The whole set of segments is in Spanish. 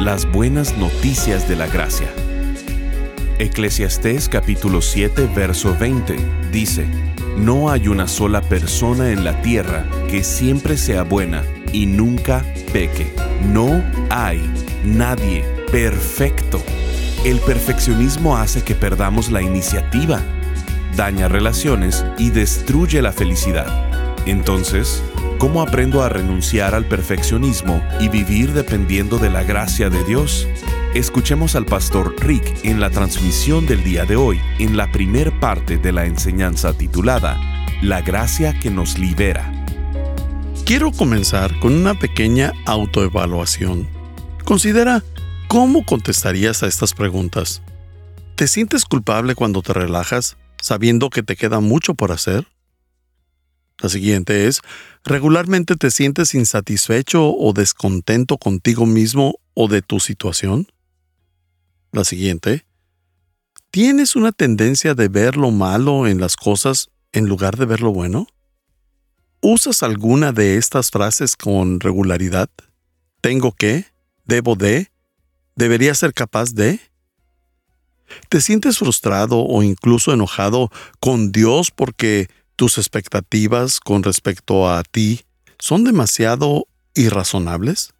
Las buenas noticias de la gracia. Eclesiastés capítulo 7 verso 20 dice, No hay una sola persona en la tierra que siempre sea buena y nunca peque. No hay nadie perfecto. El perfeccionismo hace que perdamos la iniciativa, daña relaciones y destruye la felicidad. Entonces, ¿cómo aprendo a renunciar al perfeccionismo y vivir dependiendo de la gracia de Dios? Escuchemos al pastor Rick en la transmisión del día de hoy, en la primer parte de la enseñanza titulada La gracia que nos libera. Quiero comenzar con una pequeña autoevaluación. Considera cómo contestarías a estas preguntas. ¿Te sientes culpable cuando te relajas, sabiendo que te queda mucho por hacer? La siguiente es, ¿regularmente te sientes insatisfecho o descontento contigo mismo o de tu situación? La siguiente, ¿tienes una tendencia de ver lo malo en las cosas en lugar de ver lo bueno? ¿Usas alguna de estas frases con regularidad? ¿Tengo que? ¿Debo de? ¿Debería ser capaz de? ¿Te sientes frustrado o incluso enojado con Dios porque ¿Tus expectativas con respecto a ti son demasiado irrazonables?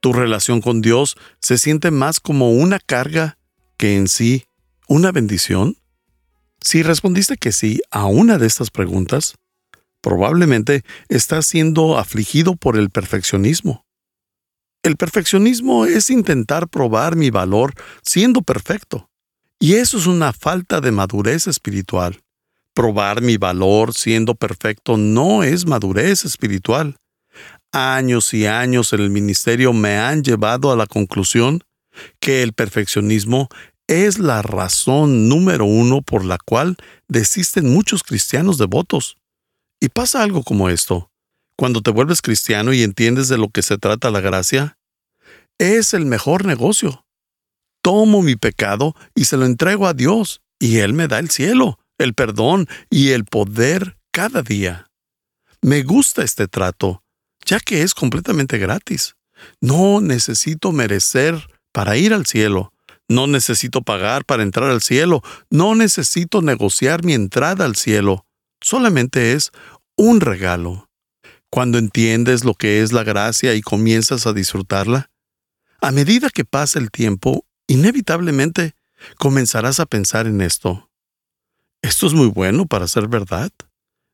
¿Tu relación con Dios se siente más como una carga que en sí una bendición? Si respondiste que sí a una de estas preguntas, probablemente estás siendo afligido por el perfeccionismo. El perfeccionismo es intentar probar mi valor siendo perfecto, y eso es una falta de madurez espiritual. Probar mi valor siendo perfecto no es madurez espiritual. Años y años en el ministerio me han llevado a la conclusión que el perfeccionismo es la razón número uno por la cual desisten muchos cristianos devotos. Y pasa algo como esto. Cuando te vuelves cristiano y entiendes de lo que se trata la gracia, es el mejor negocio. Tomo mi pecado y se lo entrego a Dios, y Él me da el cielo el perdón y el poder cada día. Me gusta este trato, ya que es completamente gratis. No necesito merecer para ir al cielo. No necesito pagar para entrar al cielo. No necesito negociar mi entrada al cielo. Solamente es un regalo. Cuando entiendes lo que es la gracia y comienzas a disfrutarla, a medida que pasa el tiempo, inevitablemente comenzarás a pensar en esto. Esto es muy bueno para ser verdad.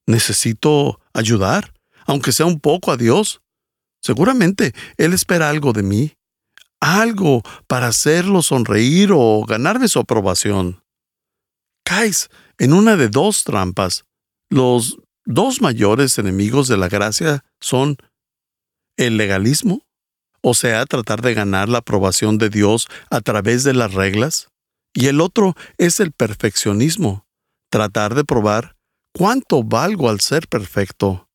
Necesito ayudar, aunque sea un poco a Dios. Seguramente Él espera algo de mí, algo para hacerlo sonreír o ganarme su aprobación. Caes en una de dos trampas. Los dos mayores enemigos de la gracia son el legalismo, o sea, tratar de ganar la aprobación de Dios a través de las reglas, y el otro es el perfeccionismo, tratar de probar cuánto valgo al ser perfecto.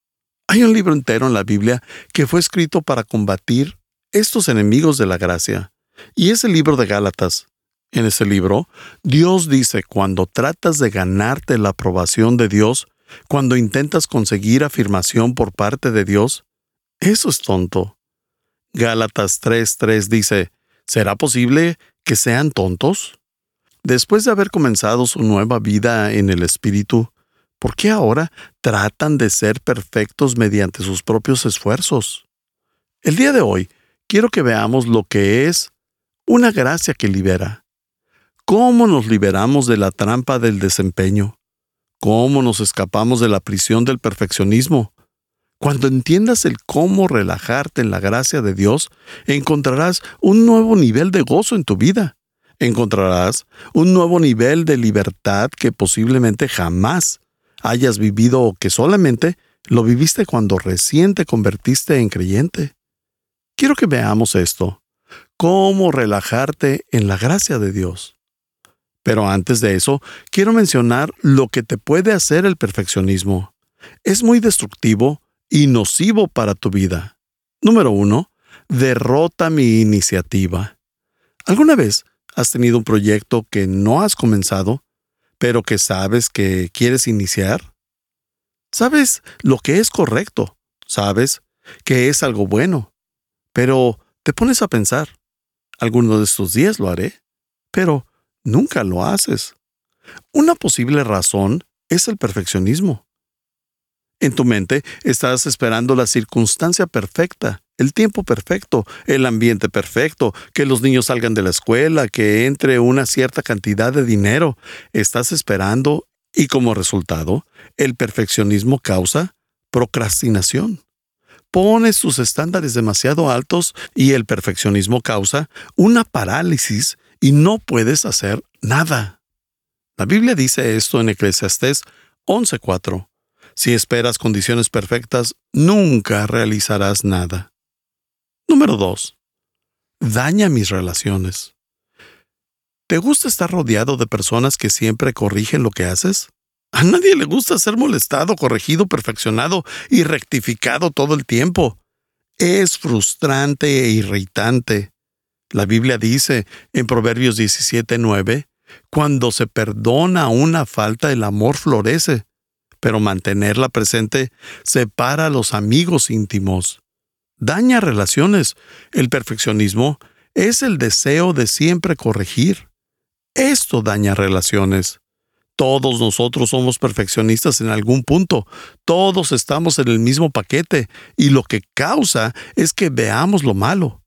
Hay un libro entero en la Biblia que fue escrito para combatir estos enemigos de la gracia, y es el libro de Gálatas. En ese libro, Dios dice, cuando tratas de ganarte la aprobación de Dios, cuando intentas conseguir afirmación por parte de Dios, eso es tonto. Gálatas 3:3 dice, ¿será posible que sean tontos? Después de haber comenzado su nueva vida en el Espíritu, ¿por qué ahora tratan de ser perfectos mediante sus propios esfuerzos? El día de hoy quiero que veamos lo que es una gracia que libera. ¿Cómo nos liberamos de la trampa del desempeño? ¿Cómo nos escapamos de la prisión del perfeccionismo? Cuando entiendas el cómo relajarte en la gracia de Dios, encontrarás un nuevo nivel de gozo en tu vida encontrarás un nuevo nivel de libertad que posiblemente jamás hayas vivido o que solamente lo viviste cuando recién te convertiste en creyente. Quiero que veamos esto. cómo relajarte en la gracia de Dios. Pero antes de eso, quiero mencionar lo que te puede hacer el perfeccionismo. Es muy destructivo y nocivo para tu vida. Número uno, derrota mi iniciativa. ¿Alguna vez has tenido un proyecto que no has comenzado, pero que sabes que quieres iniciar? Sabes lo que es correcto, sabes que es algo bueno, pero te pones a pensar, alguno de estos días lo haré, pero nunca lo haces. Una posible razón es el perfeccionismo. En tu mente estás esperando la circunstancia perfecta, el tiempo perfecto, el ambiente perfecto, que los niños salgan de la escuela, que entre una cierta cantidad de dinero. Estás esperando y como resultado, el perfeccionismo causa procrastinación. Pones tus estándares demasiado altos y el perfeccionismo causa una parálisis y no puedes hacer nada. La Biblia dice esto en Eclesiastés 11:4. Si esperas condiciones perfectas, nunca realizarás nada. Número 2. Daña mis relaciones. ¿Te gusta estar rodeado de personas que siempre corrigen lo que haces? A nadie le gusta ser molestado, corregido, perfeccionado y rectificado todo el tiempo. Es frustrante e irritante. La Biblia dice en Proverbios 17:9, cuando se perdona una falta, el amor florece pero mantenerla presente separa a los amigos íntimos. Daña relaciones. El perfeccionismo es el deseo de siempre corregir. Esto daña relaciones. Todos nosotros somos perfeccionistas en algún punto, todos estamos en el mismo paquete, y lo que causa es que veamos lo malo.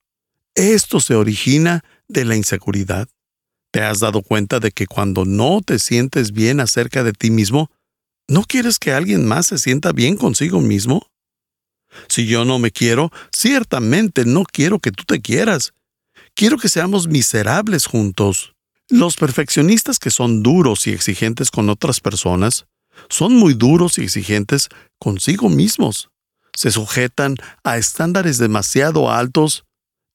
Esto se origina de la inseguridad. ¿Te has dado cuenta de que cuando no te sientes bien acerca de ti mismo, ¿No quieres que alguien más se sienta bien consigo mismo? Si yo no me quiero, ciertamente no quiero que tú te quieras. Quiero que seamos miserables juntos. Los perfeccionistas que son duros y exigentes con otras personas son muy duros y exigentes consigo mismos. Se sujetan a estándares demasiado altos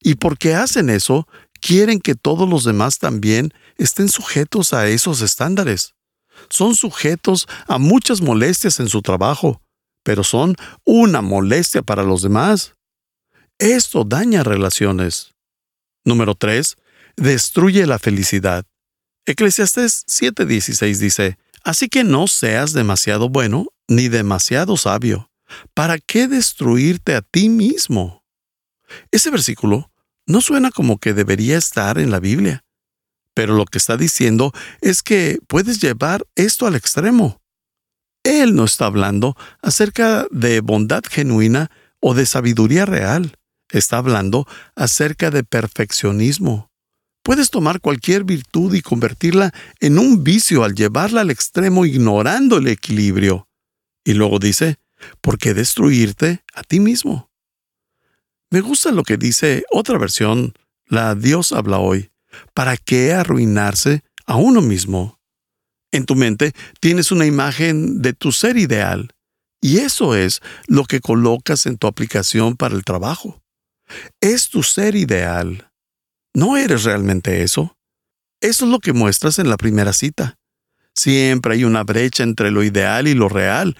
y porque hacen eso, quieren que todos los demás también estén sujetos a esos estándares son sujetos a muchas molestias en su trabajo, pero son una molestia para los demás. Esto daña relaciones. Número 3. Destruye la felicidad. Eclesiastés 7:16 dice, Así que no seas demasiado bueno ni demasiado sabio. ¿Para qué destruirte a ti mismo? Ese versículo no suena como que debería estar en la Biblia. Pero lo que está diciendo es que puedes llevar esto al extremo. Él no está hablando acerca de bondad genuina o de sabiduría real. Está hablando acerca de perfeccionismo. Puedes tomar cualquier virtud y convertirla en un vicio al llevarla al extremo ignorando el equilibrio. Y luego dice, ¿por qué destruirte a ti mismo? Me gusta lo que dice otra versión, la Dios habla hoy. ¿Para qué arruinarse a uno mismo? En tu mente tienes una imagen de tu ser ideal, y eso es lo que colocas en tu aplicación para el trabajo. Es tu ser ideal. ¿No eres realmente eso? Eso es lo que muestras en la primera cita. Siempre hay una brecha entre lo ideal y lo real,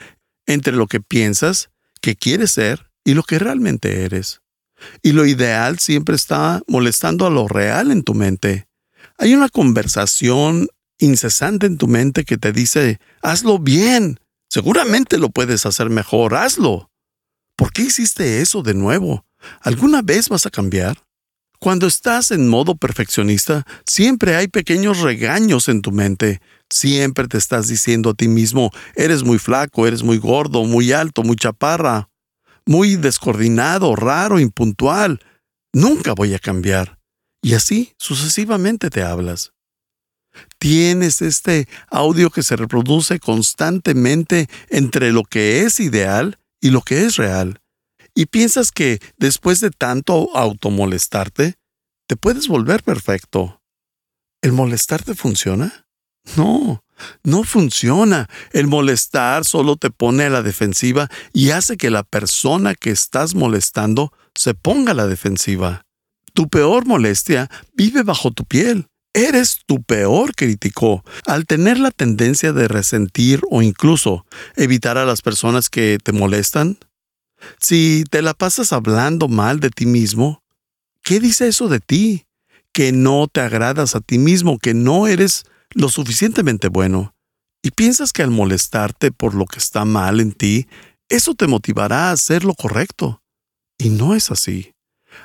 entre lo que piensas que quieres ser y lo que realmente eres. Y lo ideal siempre está molestando a lo real en tu mente. Hay una conversación incesante en tu mente que te dice, hazlo bien, seguramente lo puedes hacer mejor, hazlo. ¿Por qué hiciste eso de nuevo? ¿Alguna vez vas a cambiar? Cuando estás en modo perfeccionista, siempre hay pequeños regaños en tu mente. Siempre te estás diciendo a ti mismo, eres muy flaco, eres muy gordo, muy alto, muy chaparra muy descoordinado, raro, impuntual. Nunca voy a cambiar. Y así sucesivamente te hablas. Tienes este audio que se reproduce constantemente entre lo que es ideal y lo que es real. Y piensas que después de tanto automolestarte, te puedes volver perfecto. ¿El molestarte funciona? No, no funciona. El molestar solo te pone a la defensiva y hace que la persona que estás molestando se ponga a la defensiva. Tu peor molestia vive bajo tu piel. Eres tu peor crítico al tener la tendencia de resentir o incluso evitar a las personas que te molestan. Si te la pasas hablando mal de ti mismo, ¿qué dice eso de ti? Que no te agradas a ti mismo, que no eres lo suficientemente bueno. Y piensas que al molestarte por lo que está mal en ti, eso te motivará a hacer lo correcto. Y no es así.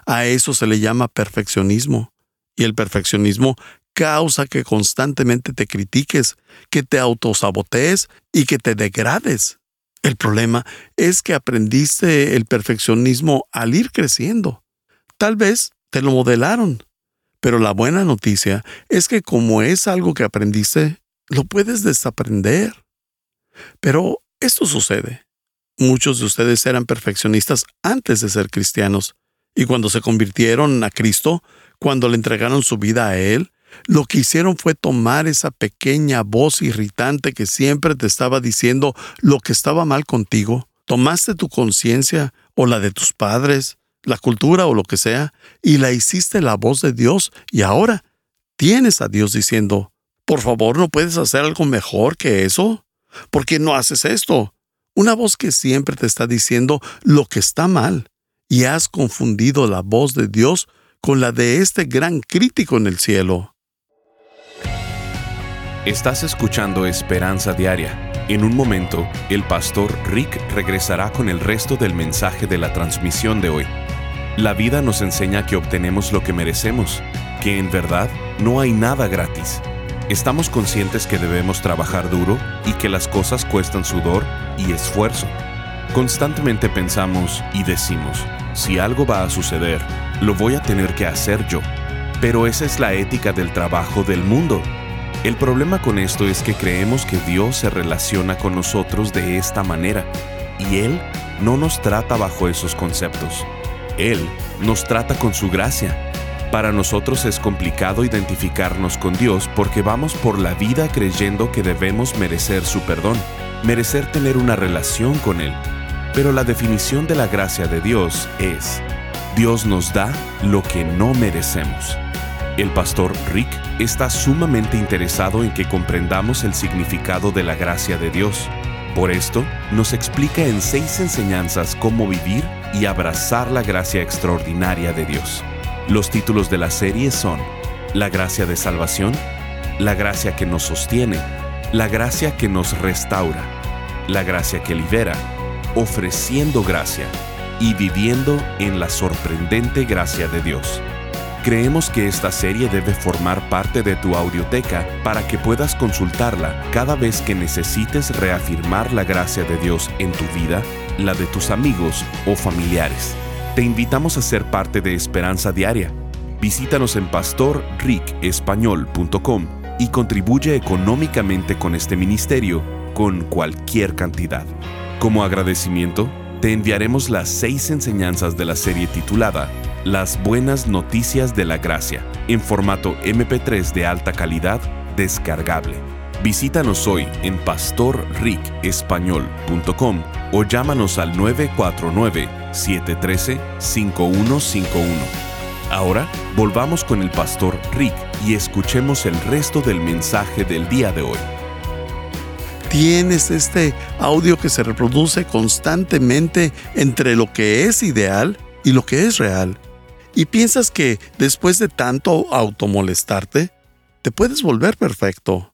A eso se le llama perfeccionismo. Y el perfeccionismo causa que constantemente te critiques, que te autosabotees y que te degrades. El problema es que aprendiste el perfeccionismo al ir creciendo. Tal vez te lo modelaron, pero la buena noticia es que como es algo que aprendiste, lo puedes desaprender. Pero esto sucede. Muchos de ustedes eran perfeccionistas antes de ser cristianos, y cuando se convirtieron a Cristo, cuando le entregaron su vida a Él, lo que hicieron fue tomar esa pequeña voz irritante que siempre te estaba diciendo lo que estaba mal contigo, tomaste tu conciencia o la de tus padres, la cultura o lo que sea, y la hiciste la voz de Dios y ahora tienes a Dios diciendo, por favor, ¿no puedes hacer algo mejor que eso? ¿Por qué no haces esto? Una voz que siempre te está diciendo lo que está mal, y has confundido la voz de Dios con la de este gran crítico en el cielo. Estás escuchando Esperanza Diaria. En un momento, el pastor Rick regresará con el resto del mensaje de la transmisión de hoy. La vida nos enseña que obtenemos lo que merecemos, que en verdad no hay nada gratis. Estamos conscientes que debemos trabajar duro y que las cosas cuestan sudor y esfuerzo. Constantemente pensamos y decimos, si algo va a suceder, lo voy a tener que hacer yo. Pero esa es la ética del trabajo del mundo el problema con esto es que creemos que Dios se relaciona con nosotros de esta manera y Él no nos trata bajo esos conceptos. Él nos trata con su gracia. Para nosotros es complicado identificarnos con Dios porque vamos por la vida creyendo que debemos merecer su perdón, merecer tener una relación con Él. Pero la definición de la gracia de Dios es, Dios nos da lo que no merecemos. El pastor Rick está sumamente interesado en que comprendamos el significado de la gracia de Dios. Por esto, nos explica en seis enseñanzas cómo vivir y abrazar la gracia extraordinaria de Dios. Los títulos de la serie son La gracia de salvación, La gracia que nos sostiene, La gracia que nos restaura, La gracia que libera, Ofreciendo gracia y viviendo en la sorprendente gracia de Dios. Creemos que esta serie debe formar parte de tu audioteca para que puedas consultarla cada vez que necesites reafirmar la gracia de Dios en tu vida, la de tus amigos o familiares. Te invitamos a ser parte de Esperanza Diaria. Visítanos en pastorricespañol.com y contribuye económicamente con este ministerio con cualquier cantidad. Como agradecimiento, te enviaremos las seis enseñanzas de la serie titulada las buenas noticias de la gracia en formato MP3 de alta calidad descargable. Visítanos hoy en pastorricespañol.com o llámanos al 949-713-5151. Ahora volvamos con el pastor Rick y escuchemos el resto del mensaje del día de hoy. Tienes este audio que se reproduce constantemente entre lo que es ideal y lo que es real y piensas que después de tanto automolestarte, te puedes volver perfecto.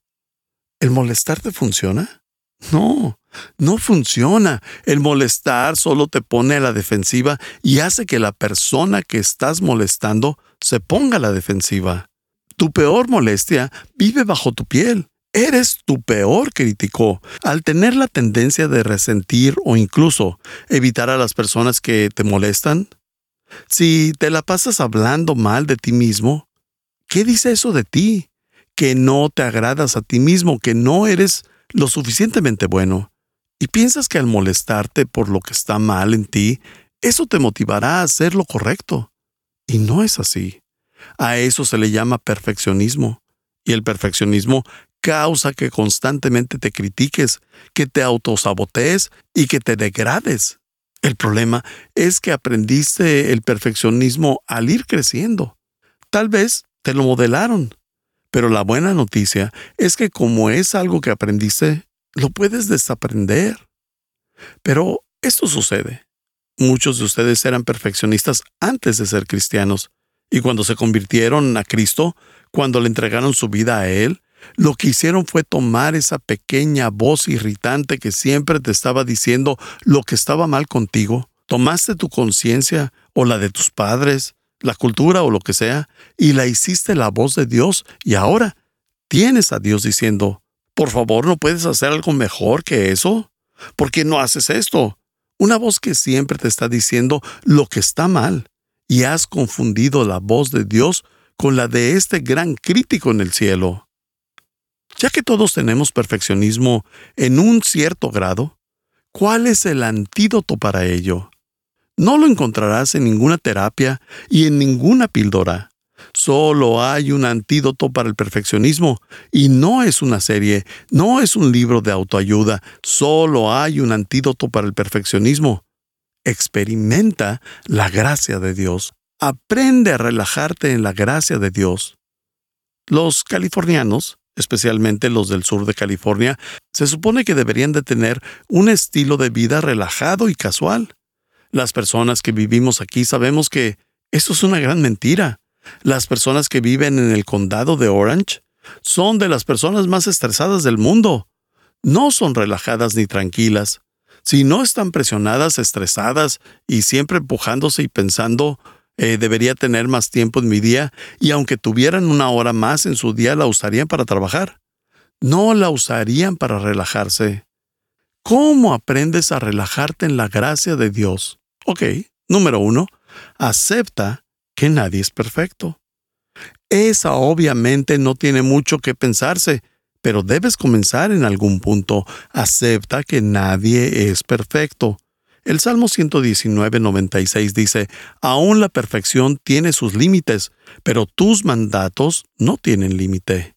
¿El molestarte funciona? No, no funciona. El molestar solo te pone a la defensiva y hace que la persona que estás molestando se ponga a la defensiva. Tu peor molestia vive bajo tu piel. Eres tu peor crítico al tener la tendencia de resentir o incluso evitar a las personas que te molestan. Si te la pasas hablando mal de ti mismo, ¿qué dice eso de ti? Que no te agradas a ti mismo, que no eres lo suficientemente bueno. Y piensas que al molestarte por lo que está mal en ti, eso te motivará a hacer lo correcto. Y no es así. A eso se le llama perfeccionismo. Y el perfeccionismo causa que constantemente te critiques, que te autosabotees y que te degrades. El problema es que aprendiste el perfeccionismo al ir creciendo. Tal vez te lo modelaron. Pero la buena noticia es que como es algo que aprendiste, lo puedes desaprender. Pero esto sucede. Muchos de ustedes eran perfeccionistas antes de ser cristianos, y cuando se convirtieron a Cristo, cuando le entregaron su vida a Él, lo que hicieron fue tomar esa pequeña voz irritante que siempre te estaba diciendo lo que estaba mal contigo, tomaste tu conciencia o la de tus padres, la cultura o lo que sea, y la hiciste la voz de Dios, y ahora tienes a Dios diciendo, por favor, ¿no puedes hacer algo mejor que eso? ¿Por qué no haces esto? Una voz que siempre te está diciendo lo que está mal, y has confundido la voz de Dios con la de este gran crítico en el cielo. Ya que todos tenemos perfeccionismo en un cierto grado, ¿cuál es el antídoto para ello? No lo encontrarás en ninguna terapia y en ninguna píldora. Solo hay un antídoto para el perfeccionismo y no es una serie, no es un libro de autoayuda, solo hay un antídoto para el perfeccionismo. Experimenta la gracia de Dios. Aprende a relajarte en la gracia de Dios. Los californianos, especialmente los del sur de California, se supone que deberían de tener un estilo de vida relajado y casual. Las personas que vivimos aquí sabemos que eso es una gran mentira. Las personas que viven en el condado de Orange son de las personas más estresadas del mundo. No son relajadas ni tranquilas. Si no están presionadas, estresadas y siempre empujándose y pensando, eh, debería tener más tiempo en mi día y aunque tuvieran una hora más en su día la usarían para trabajar. No la usarían para relajarse. ¿Cómo aprendes a relajarte en la gracia de Dios? Ok, número uno, acepta que nadie es perfecto. Esa obviamente no tiene mucho que pensarse, pero debes comenzar en algún punto. Acepta que nadie es perfecto. El Salmo 119, 96 dice, Aún la perfección tiene sus límites, pero tus mandatos no tienen límite.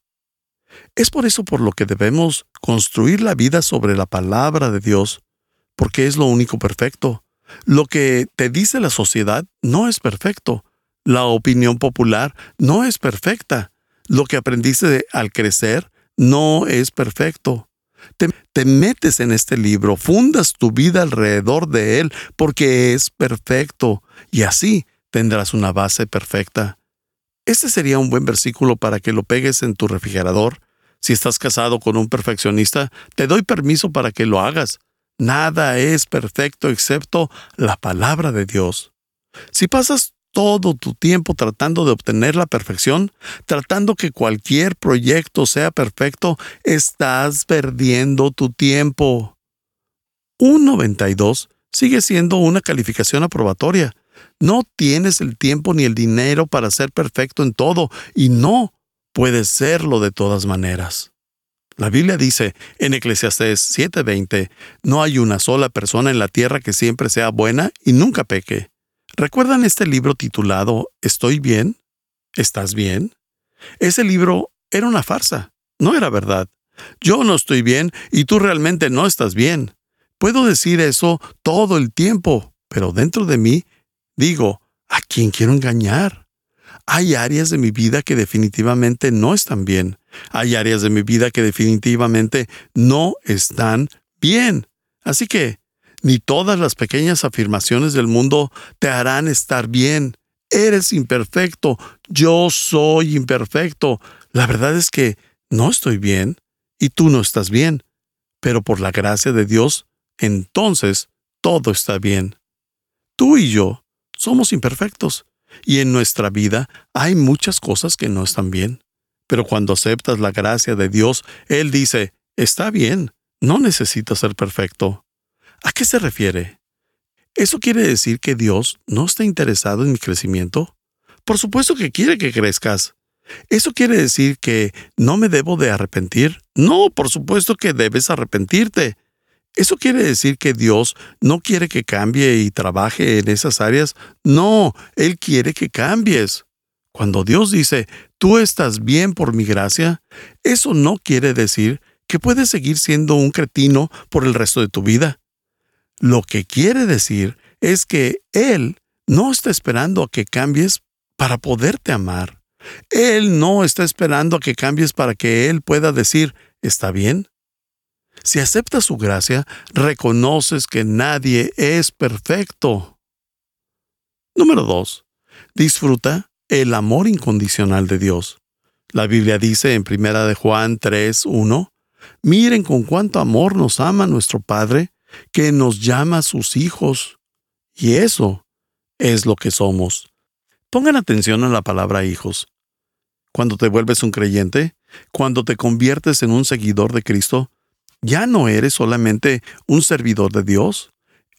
Es por eso por lo que debemos construir la vida sobre la palabra de Dios, porque es lo único perfecto. Lo que te dice la sociedad no es perfecto. La opinión popular no es perfecta. Lo que aprendiste al crecer no es perfecto. Te, metes en este libro, fundas tu vida alrededor de él, porque es perfecto, y así tendrás una base perfecta. Este sería un buen versículo para que lo pegues en tu refrigerador. Si estás casado con un perfeccionista, te doy permiso para que lo hagas. Nada es perfecto excepto la palabra de Dios. Si pasas todo tu tiempo tratando de obtener la perfección, tratando que cualquier proyecto sea perfecto, estás perdiendo tu tiempo. Un 92 sigue siendo una calificación aprobatoria. No tienes el tiempo ni el dinero para ser perfecto en todo y no puedes serlo de todas maneras. La Biblia dice en Eclesiastés 7:20, no hay una sola persona en la tierra que siempre sea buena y nunca peque. ¿Recuerdan este libro titulado ¿Estoy bien? ¿Estás bien? Ese libro era una farsa, no era verdad. Yo no estoy bien y tú realmente no estás bien. Puedo decir eso todo el tiempo, pero dentro de mí digo, ¿a quién quiero engañar? Hay áreas de mi vida que definitivamente no están bien. Hay áreas de mi vida que definitivamente no están bien. Así que, ni todas las pequeñas afirmaciones del mundo te harán estar bien. Eres imperfecto, yo soy imperfecto. La verdad es que no estoy bien y tú no estás bien. Pero por la gracia de Dios, entonces todo está bien. Tú y yo somos imperfectos y en nuestra vida hay muchas cosas que no están bien. Pero cuando aceptas la gracia de Dios, Él dice, está bien, no necesitas ser perfecto. ¿A qué se refiere? ¿Eso quiere decir que Dios no está interesado en mi crecimiento? Por supuesto que quiere que crezcas. ¿Eso quiere decir que no me debo de arrepentir? No, por supuesto que debes arrepentirte. ¿Eso quiere decir que Dios no quiere que cambie y trabaje en esas áreas? No, Él quiere que cambies. Cuando Dios dice, tú estás bien por mi gracia, eso no quiere decir que puedes seguir siendo un cretino por el resto de tu vida. Lo que quiere decir es que Él no está esperando a que cambies para poderte amar. Él no está esperando a que cambies para que Él pueda decir, ¿está bien? Si aceptas su gracia, reconoces que nadie es perfecto. Número 2. Disfruta el amor incondicional de Dios. La Biblia dice en 1 de Juan 3, 1, Miren con cuánto amor nos ama nuestro Padre, que nos llama sus hijos. Y eso es lo que somos. Pongan atención a la palabra hijos. Cuando te vuelves un creyente, cuando te conviertes en un seguidor de Cristo, ya no eres solamente un servidor de Dios,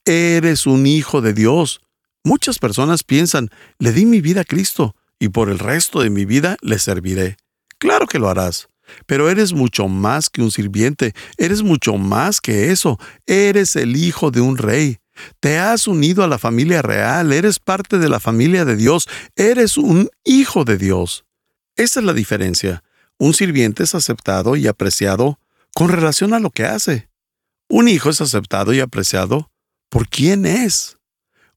eres un hijo de Dios. Muchas personas piensan, le di mi vida a Cristo y por el resto de mi vida le serviré. Claro que lo harás, pero eres mucho más que un sirviente, eres mucho más que eso, eres el hijo de un rey. Te has unido a la familia real, eres parte de la familia de Dios, eres un hijo de Dios. Esa es la diferencia. Un sirviente es aceptado y apreciado con relación a lo que hace. Un hijo es aceptado y apreciado por quién es.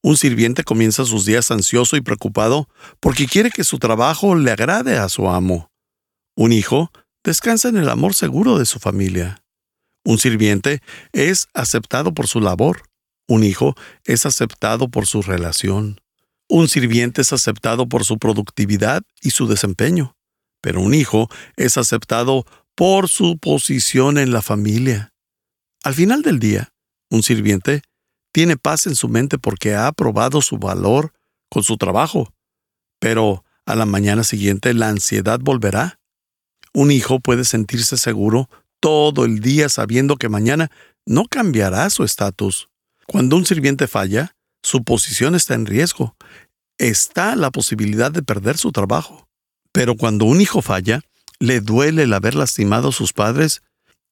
Un sirviente comienza sus días ansioso y preocupado porque quiere que su trabajo le agrade a su amo. Un hijo descansa en el amor seguro de su familia. Un sirviente es aceptado por su labor. Un hijo es aceptado por su relación. Un sirviente es aceptado por su productividad y su desempeño. Pero un hijo es aceptado por su posición en la familia. Al final del día, un sirviente tiene paz en su mente porque ha probado su valor con su trabajo, pero a la mañana siguiente la ansiedad volverá. Un hijo puede sentirse seguro todo el día sabiendo que mañana no cambiará su estatus. Cuando un sirviente falla, su posición está en riesgo. Está la posibilidad de perder su trabajo. Pero cuando un hijo falla, le duele el haber lastimado a sus padres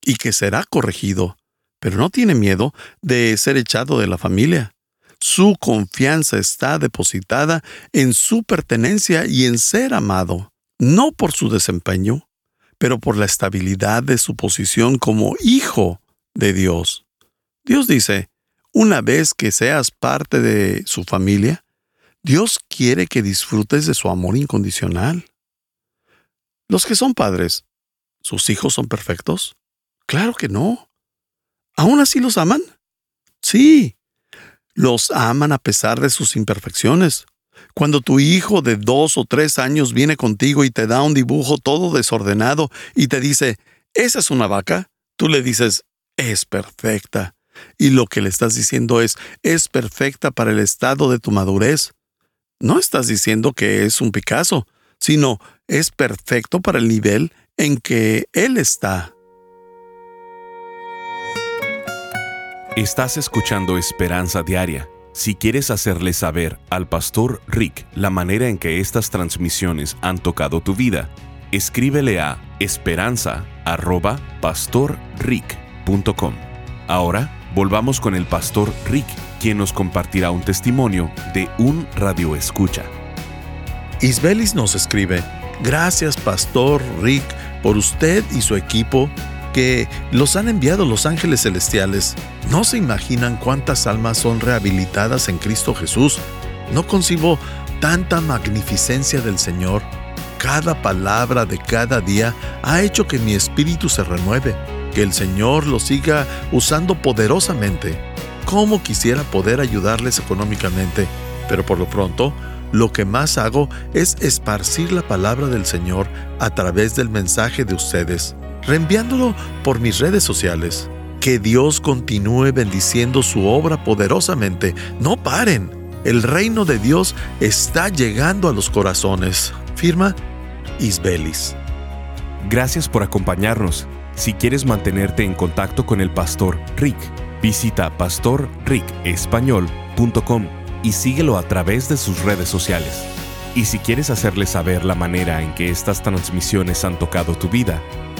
y que será corregido, pero no tiene miedo de ser echado de la familia. Su confianza está depositada en su pertenencia y en ser amado, no por su desempeño, pero por la estabilidad de su posición como hijo de Dios. Dios dice, una vez que seas parte de su familia, Dios quiere que disfrutes de su amor incondicional. Los que son padres, ¿sus hijos son perfectos? Claro que no. ¿Aún así los aman? Sí. Los aman a pesar de sus imperfecciones. Cuando tu hijo de dos o tres años viene contigo y te da un dibujo todo desordenado y te dice, esa es una vaca, tú le dices, es perfecta. Y lo que le estás diciendo es, es perfecta para el estado de tu madurez. No estás diciendo que es un Picasso, sino es perfecto para el nivel en que Él está. Estás escuchando Esperanza Diaria. Si quieres hacerle saber al pastor Rick la manera en que estas transmisiones han tocado tu vida, escríbele a esperanza.pastorrick.com. Ahora volvamos con el pastor Rick, quien nos compartirá un testimonio de un radio escucha. Isbelis nos escribe, gracias Pastor Rick por usted y su equipo que los han enviado los ángeles celestiales. No se imaginan cuántas almas son rehabilitadas en Cristo Jesús. No concibo tanta magnificencia del Señor. Cada palabra de cada día ha hecho que mi espíritu se renueve, que el Señor lo siga usando poderosamente. Cómo quisiera poder ayudarles económicamente, pero por lo pronto, lo que más hago es esparcir la palabra del Señor a través del mensaje de ustedes, reenviándolo por mis redes sociales. Que Dios continúe bendiciendo su obra poderosamente. No paren. El reino de Dios está llegando a los corazones. Firma Isbelis. Gracias por acompañarnos. Si quieres mantenerte en contacto con el pastor Rick, visita pastorricespañol.com y síguelo a través de sus redes sociales. Y si quieres hacerle saber la manera en que estas transmisiones han tocado tu vida,